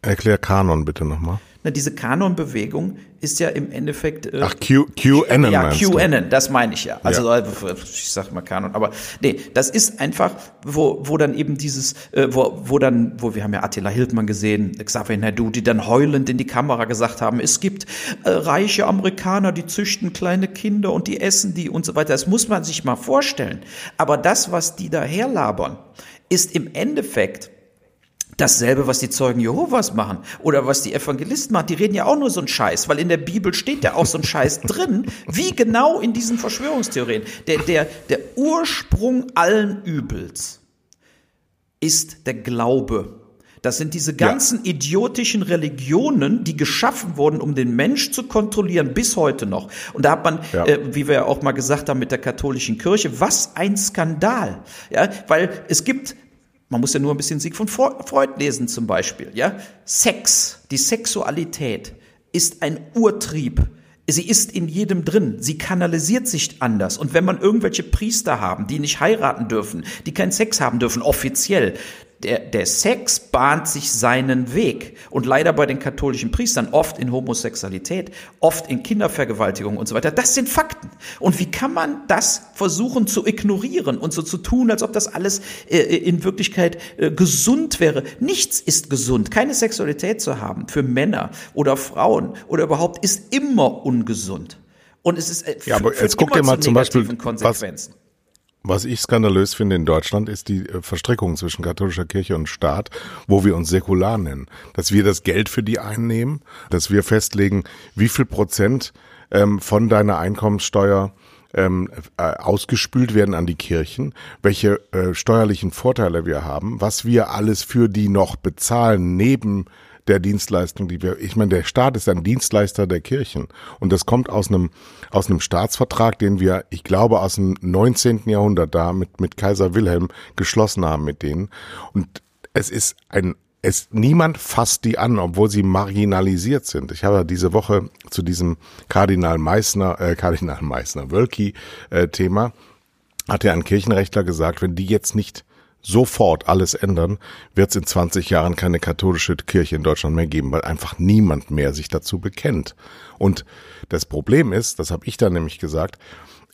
Erklär Kanon bitte nochmal. Na, diese Kanon-Bewegung ist ja im Endeffekt. Äh, Ach, Q, QAnon. Ja, QAnon, das meine ich ja. Also, ja. ich sag mal Kanon, aber nee, das ist einfach, wo, wo dann eben dieses, äh, wo, wo dann, wo wir haben ja Attila Hildmann gesehen, Xavier Naidu, die dann heulend in die Kamera gesagt haben, es gibt äh, reiche Amerikaner, die züchten kleine Kinder und die essen die und so weiter. Das muss man sich mal vorstellen. Aber das, was die da herlabern, ist im Endeffekt Dasselbe, was die Zeugen Jehovas machen oder was die Evangelisten machen, die reden ja auch nur so ein Scheiß, weil in der Bibel steht ja auch so ein Scheiß drin, wie genau in diesen Verschwörungstheorien. Der, der, der Ursprung allen Übels ist der Glaube. Das sind diese ganzen ja. idiotischen Religionen, die geschaffen wurden, um den Mensch zu kontrollieren, bis heute noch. Und da hat man, ja. äh, wie wir ja auch mal gesagt haben mit der katholischen Kirche, was ein Skandal. Ja, weil es gibt man muss ja nur ein bisschen Sieg von Freud lesen zum Beispiel. Ja? Sex, die Sexualität ist ein Urtrieb. Sie ist in jedem drin. Sie kanalisiert sich anders. Und wenn man irgendwelche Priester haben, die nicht heiraten dürfen, die keinen Sex haben dürfen, offiziell, der, der Sex bahnt sich seinen Weg. Und leider bei den katholischen Priestern oft in Homosexualität, oft in Kindervergewaltigung und so weiter. Das sind Fakten. Und wie kann man das versuchen zu ignorieren und so zu tun, als ob das alles äh, in Wirklichkeit äh, gesund wäre? Nichts ist gesund. Keine Sexualität zu haben für Männer oder Frauen oder überhaupt ist immer ungesund. Und es ist äh, ja, aber jetzt guck dir mal zum Beispiel Konsequenzen. Was was ich skandalös finde in Deutschland ist die äh, Verstrickung zwischen katholischer Kirche und Staat, wo wir uns säkular nennen. Dass wir das Geld für die einnehmen, dass wir festlegen, wie viel Prozent ähm, von deiner Einkommenssteuer ähm, äh, ausgespült werden an die Kirchen, welche äh, steuerlichen Vorteile wir haben, was wir alles für die noch bezahlen neben der Dienstleistung, die wir, ich meine, der Staat ist ein Dienstleister der Kirchen und das kommt aus einem, aus einem Staatsvertrag, den wir, ich glaube, aus dem 19. Jahrhundert da mit, mit Kaiser Wilhelm geschlossen haben mit denen und es ist ein es niemand fasst die an, obwohl sie marginalisiert sind. Ich habe diese Woche zu diesem Kardinal Meissner, äh, Kardinal Meissner Wölki äh, Thema hat ja ein Kirchenrechtler gesagt, wenn die jetzt nicht sofort alles ändern, wird es in 20 Jahren keine katholische Kirche in Deutschland mehr geben, weil einfach niemand mehr sich dazu bekennt. Und das Problem ist, das habe ich dann nämlich gesagt,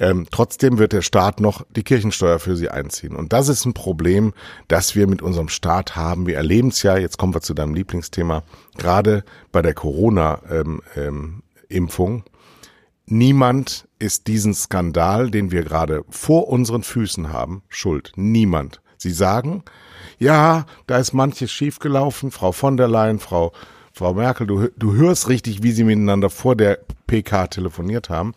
ähm, trotzdem wird der Staat noch die Kirchensteuer für sie einziehen. Und das ist ein Problem, das wir mit unserem Staat haben. Wir erleben es ja, jetzt kommen wir zu deinem Lieblingsthema, gerade bei der Corona-Impfung. Ähm, ähm, Niemand ist diesen Skandal, den wir gerade vor unseren Füßen haben, schuld. Niemand. Sie sagen, ja, da ist manches schiefgelaufen, Frau von der Leyen, Frau, Frau Merkel, du, du hörst richtig, wie sie miteinander vor der PK telefoniert haben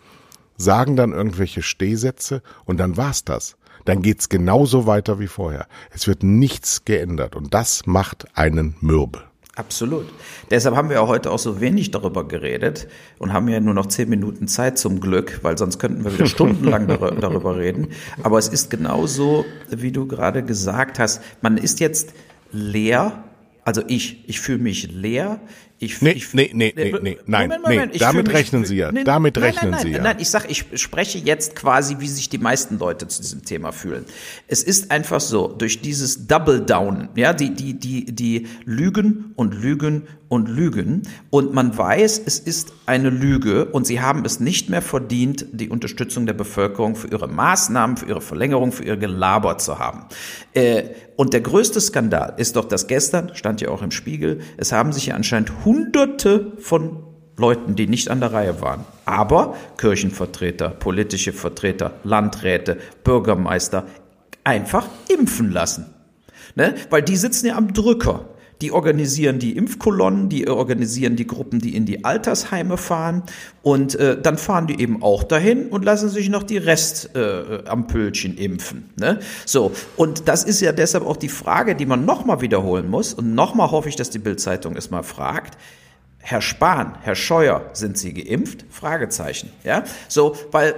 sagen dann irgendwelche Stehsätze und dann war's das. Dann geht's genauso weiter wie vorher. Es wird nichts geändert und das macht einen mürbe. Absolut. Deshalb haben wir auch heute auch so wenig darüber geredet und haben ja nur noch zehn Minuten Zeit zum Glück, weil sonst könnten wir wieder stundenlang darüber reden. Aber es ist genauso, wie du gerade gesagt hast. Man ist jetzt leer. Also ich, ich fühle mich leer. Ich, nee, ich, nee, nee, nee, nee, nein, Moment, Moment, nee, damit mich, rechnen Sie ja, nee, damit nein, rechnen nein, Sie ja. Nein, ich sag, ich spreche jetzt quasi, wie sich die meisten Leute zu diesem Thema fühlen. Es ist einfach so, durch dieses Double Down, ja, die, die, die, die lügen und lügen und lügen und man weiß, es ist eine Lüge und sie haben es nicht mehr verdient, die Unterstützung der Bevölkerung für ihre Maßnahmen, für ihre Verlängerung, für ihr Gelaber zu haben. Äh, und der größte Skandal ist doch, dass gestern, stand ja auch im Spiegel, es haben sich ja anscheinend Hunderte von Leuten, die nicht an der Reihe waren. Aber Kirchenvertreter, politische Vertreter, Landräte, Bürgermeister einfach impfen lassen. Ne? Weil die sitzen ja am Drücker. Die organisieren die Impfkolonnen, die organisieren die Gruppen, die in die Altersheime fahren und äh, dann fahren die eben auch dahin und lassen sich noch die Restampülchen äh, impfen. Ne? So, und das ist ja deshalb auch die Frage, die man nochmal wiederholen muss und nochmal hoffe ich, dass die Bildzeitung es mal fragt. Herr Spahn, Herr Scheuer, sind Sie geimpft? Fragezeichen. Ja, so, weil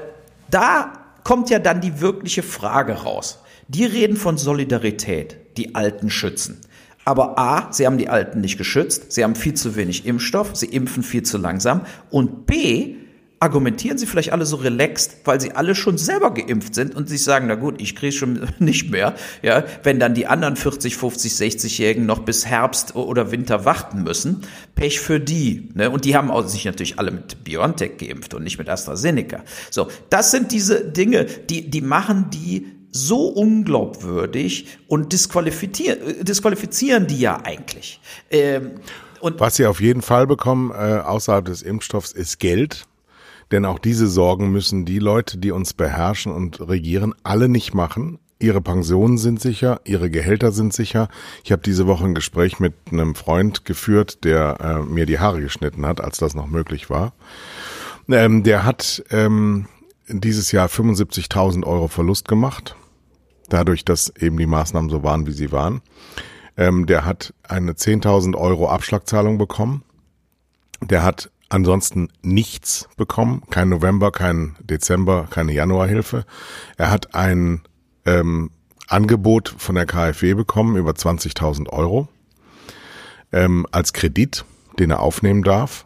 da kommt ja dann die wirkliche Frage raus. Die reden von Solidarität, die Alten schützen. Aber A, sie haben die Alten nicht geschützt, sie haben viel zu wenig Impfstoff, sie impfen viel zu langsam. Und B, argumentieren sie vielleicht alle so relaxed, weil sie alle schon selber geimpft sind und sich sagen, na gut, ich kriege schon nicht mehr, ja, wenn dann die anderen 40, 50, 60-Jährigen noch bis Herbst oder Winter warten müssen, Pech für die, ne? Und die haben sich natürlich alle mit BioNTech geimpft und nicht mit AstraZeneca. So, das sind diese Dinge, die die machen die so unglaubwürdig und disqualifizieren, äh, disqualifizieren die ja eigentlich. Ähm, und Was sie auf jeden Fall bekommen äh, außerhalb des Impfstoffs ist Geld. Denn auch diese Sorgen müssen die Leute, die uns beherrschen und regieren, alle nicht machen. Ihre Pensionen sind sicher, ihre Gehälter sind sicher. Ich habe diese Woche ein Gespräch mit einem Freund geführt, der äh, mir die Haare geschnitten hat, als das noch möglich war. Ähm, der hat ähm, dieses Jahr 75.000 Euro Verlust gemacht, dadurch, dass eben die Maßnahmen so waren, wie sie waren. Ähm, der hat eine 10.000 Euro Abschlagzahlung bekommen. Der hat ansonsten nichts bekommen, kein November, kein Dezember, keine Januarhilfe. Er hat ein ähm, Angebot von der KfW bekommen über 20.000 Euro ähm, als Kredit, den er aufnehmen darf.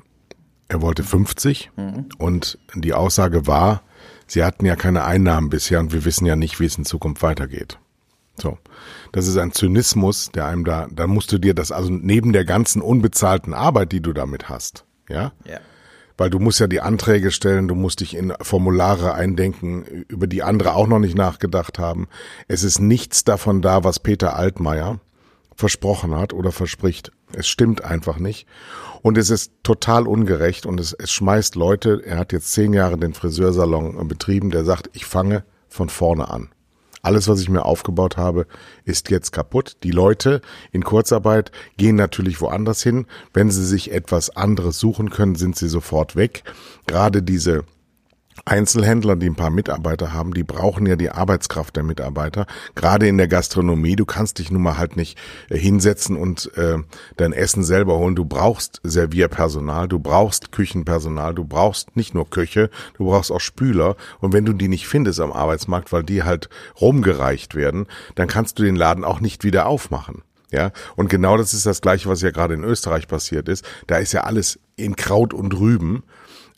Er wollte 50 mhm. und die Aussage war, Sie hatten ja keine Einnahmen bisher und wir wissen ja nicht, wie es in Zukunft weitergeht. So. Das ist ein Zynismus, der einem da, da musst du dir das, also neben der ganzen unbezahlten Arbeit, die du damit hast, ja? Ja. Weil du musst ja die Anträge stellen, du musst dich in Formulare eindenken, über die andere auch noch nicht nachgedacht haben. Es ist nichts davon da, was Peter Altmaier versprochen hat oder verspricht. Es stimmt einfach nicht. Und es ist total ungerecht und es, es schmeißt Leute, er hat jetzt zehn Jahre den Friseursalon betrieben, der sagt, ich fange von vorne an. Alles, was ich mir aufgebaut habe, ist jetzt kaputt. Die Leute in Kurzarbeit gehen natürlich woanders hin. Wenn sie sich etwas anderes suchen können, sind sie sofort weg. Gerade diese Einzelhändler, die ein paar Mitarbeiter haben, die brauchen ja die Arbeitskraft der Mitarbeiter. Gerade in der Gastronomie, du kannst dich nun mal halt nicht äh, hinsetzen und äh, dein Essen selber holen. Du brauchst Servierpersonal, du brauchst Küchenpersonal, du brauchst nicht nur Köche, du brauchst auch Spüler. Und wenn du die nicht findest am Arbeitsmarkt, weil die halt rumgereicht werden, dann kannst du den Laden auch nicht wieder aufmachen. Ja, und genau das ist das Gleiche, was ja gerade in Österreich passiert ist. Da ist ja alles in Kraut und Rüben.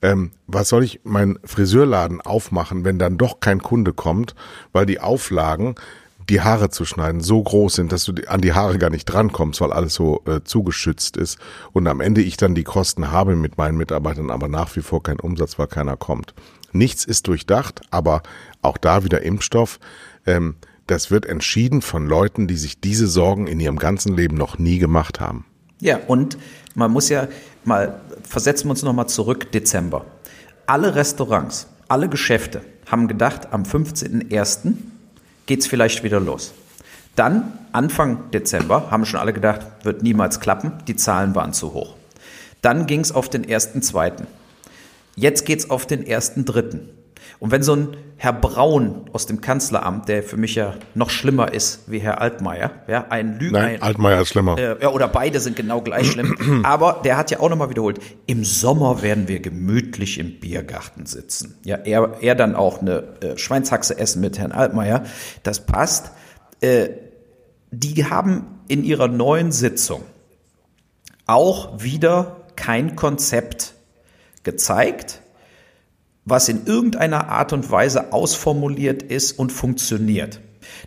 Ähm, was soll ich meinen Friseurladen aufmachen, wenn dann doch kein Kunde kommt, weil die Auflagen, die Haare zu schneiden, so groß sind, dass du an die Haare gar nicht drankommst, weil alles so äh, zugeschützt ist. Und am Ende ich dann die Kosten habe mit meinen Mitarbeitern, aber nach wie vor kein Umsatz, weil keiner kommt. Nichts ist durchdacht, aber auch da wieder Impfstoff. Ähm, das wird entschieden von Leuten, die sich diese Sorgen in ihrem ganzen Leben noch nie gemacht haben. Ja, und man muss ja mal, versetzen wir uns nochmal zurück, Dezember. Alle Restaurants, alle Geschäfte haben gedacht, am 15.01. geht's vielleicht wieder los. Dann, Anfang Dezember, haben schon alle gedacht, wird niemals klappen, die Zahlen waren zu hoch. Dann ging's auf den 1.2. Jetzt geht's auf den 1.3. Und wenn so ein Herr Braun aus dem Kanzleramt, der für mich ja noch schlimmer ist wie Herr Altmaier, ja, ein Lügner. Nein, Altmaier ist schlimmer. Äh, ja, oder beide sind genau gleich schlimm. Aber der hat ja auch nochmal wiederholt, im Sommer werden wir gemütlich im Biergarten sitzen. Ja, er, er dann auch eine äh, Schweinshaxe essen mit Herrn Altmaier. Das passt. Äh, die haben in ihrer neuen Sitzung auch wieder kein Konzept gezeigt was in irgendeiner Art und Weise ausformuliert ist und funktioniert.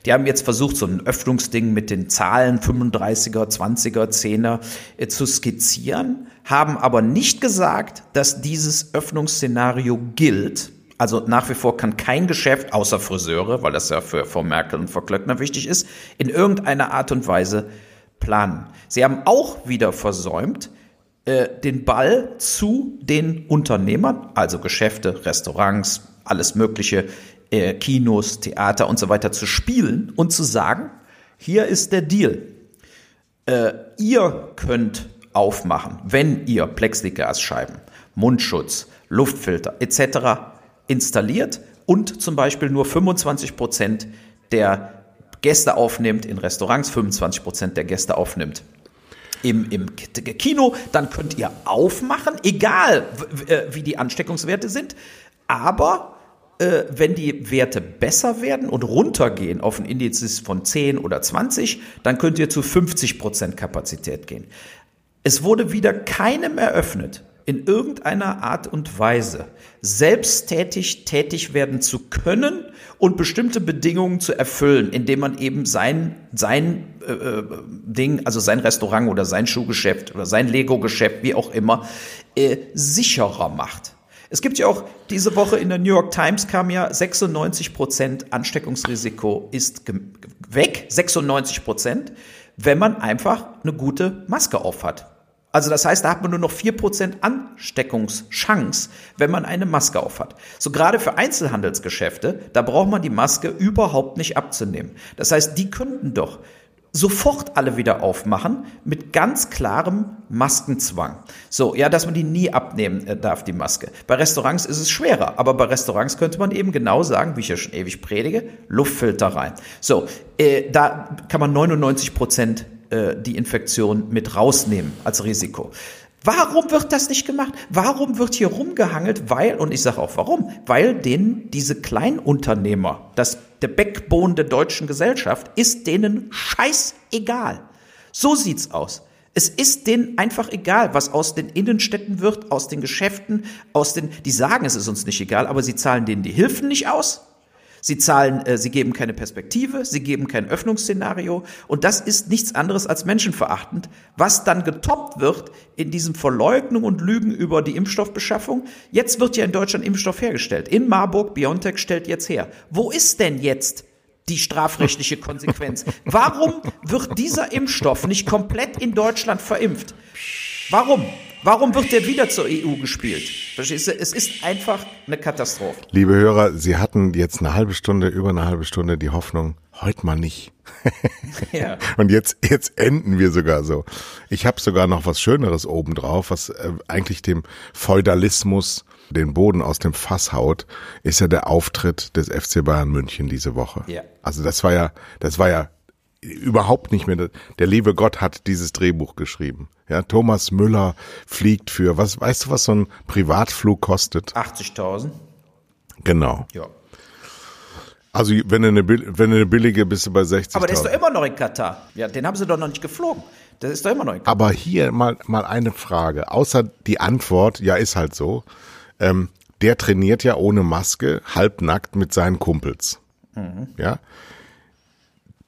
Die haben jetzt versucht, so ein Öffnungsding mit den Zahlen 35er, 20er, 10er äh, zu skizzieren, haben aber nicht gesagt, dass dieses Öffnungsszenario gilt. Also nach wie vor kann kein Geschäft, außer Friseure, weil das ja für Frau Merkel und Frau Klöckner wichtig ist, in irgendeiner Art und Weise planen. Sie haben auch wieder versäumt, äh, den Ball zu den Unternehmern, also Geschäfte, Restaurants, alles Mögliche, äh, Kinos, Theater und so weiter zu spielen und zu sagen, hier ist der Deal. Äh, ihr könnt aufmachen, wenn ihr Plexiglasscheiben, Mundschutz, Luftfilter etc. installiert und zum Beispiel nur 25 Prozent der Gäste aufnimmt in Restaurants, 25 Prozent der Gäste aufnimmt im, im Kino, dann könnt ihr aufmachen, egal äh, wie die Ansteckungswerte sind. Aber äh, wenn die Werte besser werden und runtergehen auf ein Indizes von 10 oder 20, dann könnt ihr zu 50 Prozent Kapazität gehen. Es wurde wieder keinem eröffnet, in irgendeiner Art und Weise selbsttätig tätig werden zu können und bestimmte Bedingungen zu erfüllen, indem man eben sein, sein äh, äh, Ding, also sein Restaurant oder sein Schuhgeschäft oder sein Lego-Geschäft, wie auch immer, äh, sicherer macht. Es gibt ja auch diese Woche in der New York Times kam ja 96 Prozent Ansteckungsrisiko ist weg, 96 Prozent, wenn man einfach eine gute Maske aufhat. Also das heißt, da hat man nur noch vier Prozent Ansteckungschance, wenn man eine Maske aufhat. So gerade für Einzelhandelsgeschäfte, da braucht man die Maske überhaupt nicht abzunehmen. Das heißt, die könnten doch sofort alle wieder aufmachen mit ganz klarem Maskenzwang. So, ja, dass man die nie abnehmen äh, darf, die Maske. Bei Restaurants ist es schwerer, aber bei Restaurants könnte man eben genau sagen, wie ich ja schon ewig predige, Luftfilter rein. So, äh, da kann man 99 Prozent äh, die Infektion mit rausnehmen als Risiko. Warum wird das nicht gemacht? Warum wird hier rumgehangelt? Weil, und ich sage auch warum, weil denen diese Kleinunternehmer, das, der Backbone der deutschen Gesellschaft, ist denen scheißegal. So sieht's aus. Es ist denen einfach egal, was aus den Innenstädten wird, aus den Geschäften, aus den, die sagen, es ist uns nicht egal, aber sie zahlen denen die Hilfen nicht aus. Sie zahlen, äh, sie geben keine Perspektive, sie geben kein Öffnungsszenario und das ist nichts anderes als menschenverachtend, was dann getoppt wird in diesem Verleugnung und Lügen über die Impfstoffbeschaffung. Jetzt wird ja in Deutschland Impfstoff hergestellt. In Marburg, BioNTech stellt jetzt her. Wo ist denn jetzt die strafrechtliche Konsequenz? Warum wird dieser Impfstoff nicht komplett in Deutschland verimpft? Warum? Warum wird der wieder zur EU gespielt? Verstehst du? Es ist einfach eine Katastrophe. Liebe Hörer, Sie hatten jetzt eine halbe Stunde, über eine halbe Stunde die Hoffnung, heute mal nicht. ja. Und jetzt, jetzt enden wir sogar so. Ich habe sogar noch was Schöneres obendrauf, was äh, eigentlich dem Feudalismus den Boden aus dem Fass haut, ist ja der Auftritt des FC Bayern München diese Woche. Ja. Also das war ja, das war ja überhaupt nicht mehr. Der liebe Gott hat dieses Drehbuch geschrieben. Ja, Thomas Müller fliegt für, was, weißt du, was so ein Privatflug kostet? 80.000. Genau. Ja. Also wenn du eine, wenn du eine billige bist du bei 60. Aber der ist doch immer noch in Katar. Ja, den haben sie doch noch nicht geflogen. Das ist doch immer noch in Katar. Aber hier mal, mal eine Frage. Außer die Antwort, ja, ist halt so. Ähm, der trainiert ja ohne Maske, halbnackt mit seinen Kumpels. Mhm. Ja.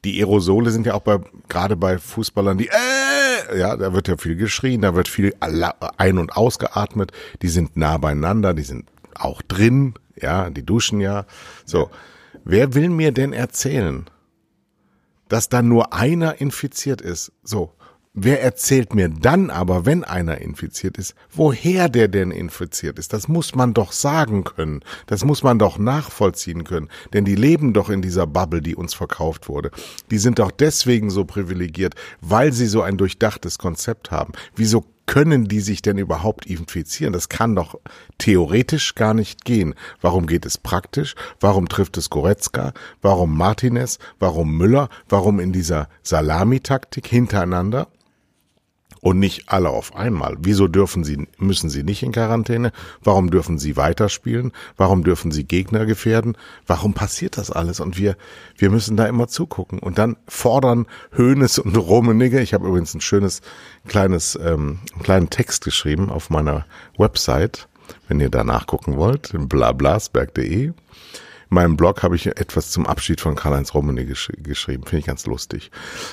Die Aerosole sind ja auch bei, gerade bei Fußballern, die, äh, ja, da wird ja viel geschrien, da wird viel ein- und ausgeatmet, die sind nah beieinander, die sind auch drin, ja, die duschen ja. So. Wer will mir denn erzählen, dass da nur einer infiziert ist? So. Wer erzählt mir dann aber, wenn einer infiziert ist, woher der denn infiziert ist? Das muss man doch sagen können. Das muss man doch nachvollziehen können. Denn die leben doch in dieser Bubble, die uns verkauft wurde. Die sind doch deswegen so privilegiert, weil sie so ein durchdachtes Konzept haben. Wieso können die sich denn überhaupt infizieren? Das kann doch theoretisch gar nicht gehen. Warum geht es praktisch? Warum trifft es Goretzka? Warum Martinez? Warum Müller? Warum in dieser Salamitaktik hintereinander? Und nicht alle auf einmal. Wieso dürfen sie, müssen sie nicht in Quarantäne? Warum dürfen sie weiterspielen? Warum dürfen sie Gegner gefährden? Warum passiert das alles? Und wir, wir müssen da immer zugucken und dann fordern Hönes und Rummenigge. Ich habe übrigens ein schönes kleines, ähm, kleinen Text geschrieben auf meiner Website, wenn ihr da nachgucken wollt, blablasberg.de meinem Blog habe ich etwas zum Abschied von Karl-Heinz Rummenigge gesch geschrieben. Finde ich ganz lustig.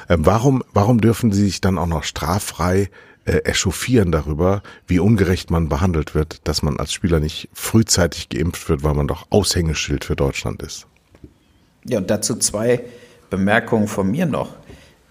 Ähm, warum, warum dürfen Sie sich dann auch noch straffrei äh, echauffieren darüber, wie ungerecht man behandelt wird, dass man als Spieler nicht frühzeitig geimpft wird, weil man doch Aushängeschild für Deutschland ist? Ja, und dazu zwei Bemerkungen von mir noch.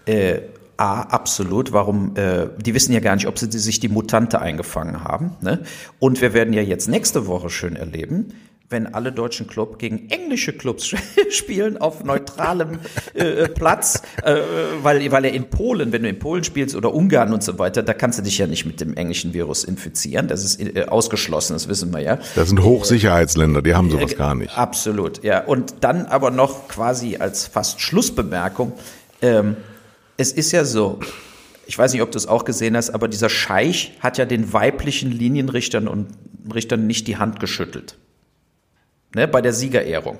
Äh, A, absolut. Warum? Äh, die wissen ja gar nicht, ob sie sich die Mutante eingefangen haben. Ne? Und wir werden ja jetzt nächste Woche schön erleben, wenn alle deutschen Clubs gegen englische Clubs spielen auf neutralem äh, äh, Platz, äh, weil, weil er in Polen, wenn du in Polen spielst oder Ungarn und so weiter, da kannst du dich ja nicht mit dem englischen Virus infizieren. Das ist äh, ausgeschlossen, das wissen wir ja. Das sind Hochsicherheitsländer, die haben sowas gar nicht. Absolut, ja. Und dann aber noch quasi als fast Schlussbemerkung, ähm, es ist ja so, ich weiß nicht, ob du es auch gesehen hast, aber dieser Scheich hat ja den weiblichen Linienrichtern und Richtern nicht die Hand geschüttelt ne, bei der Siegerehrung.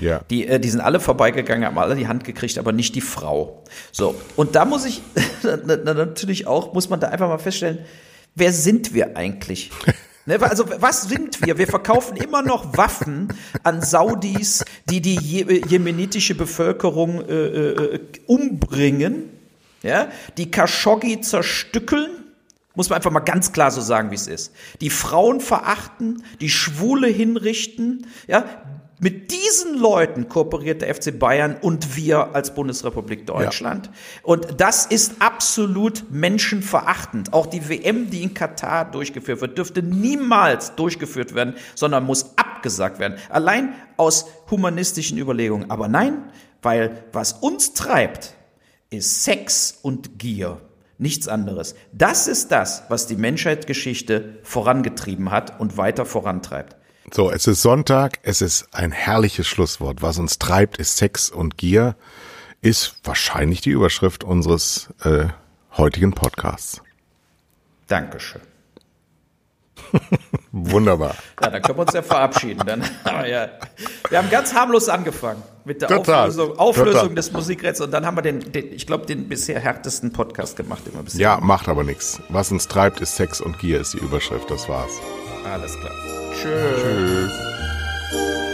Ja. Die, äh, die sind alle vorbeigegangen, haben alle die Hand gekriegt, aber nicht die Frau. So. Und da muss ich natürlich auch, muss man da einfach mal feststellen, wer sind wir eigentlich? Ne, also was sind wir? Wir verkaufen immer noch Waffen an Saudis, die die jemenitische Bevölkerung äh, äh, umbringen, ja, die Khashoggi zerstückeln muss man einfach mal ganz klar so sagen, wie es ist. Die Frauen verachten, die Schwule hinrichten, ja. Mit diesen Leuten kooperiert der FC Bayern und wir als Bundesrepublik Deutschland. Ja. Und das ist absolut menschenverachtend. Auch die WM, die in Katar durchgeführt wird, dürfte niemals durchgeführt werden, sondern muss abgesagt werden. Allein aus humanistischen Überlegungen. Aber nein, weil was uns treibt, ist Sex und Gier. Nichts anderes. Das ist das, was die Menschheitsgeschichte vorangetrieben hat und weiter vorantreibt. So, es ist Sonntag, es ist ein herrliches Schlusswort. Was uns treibt, ist Sex und Gier, ist wahrscheinlich die Überschrift unseres äh, heutigen Podcasts. Dankeschön. Wunderbar. Ja, dann können wir uns ja verabschieden. Dann, ja. Wir haben ganz harmlos angefangen mit der Total. Auflösung, Auflösung des Musikrätsels und dann haben wir den, den ich glaube, den bisher härtesten Podcast gemacht. Immer bisher. Ja, macht aber nichts. Was uns treibt, ist Sex und Gier, ist die Überschrift. Das war's. Alles klar. Tschüss. Tschüss.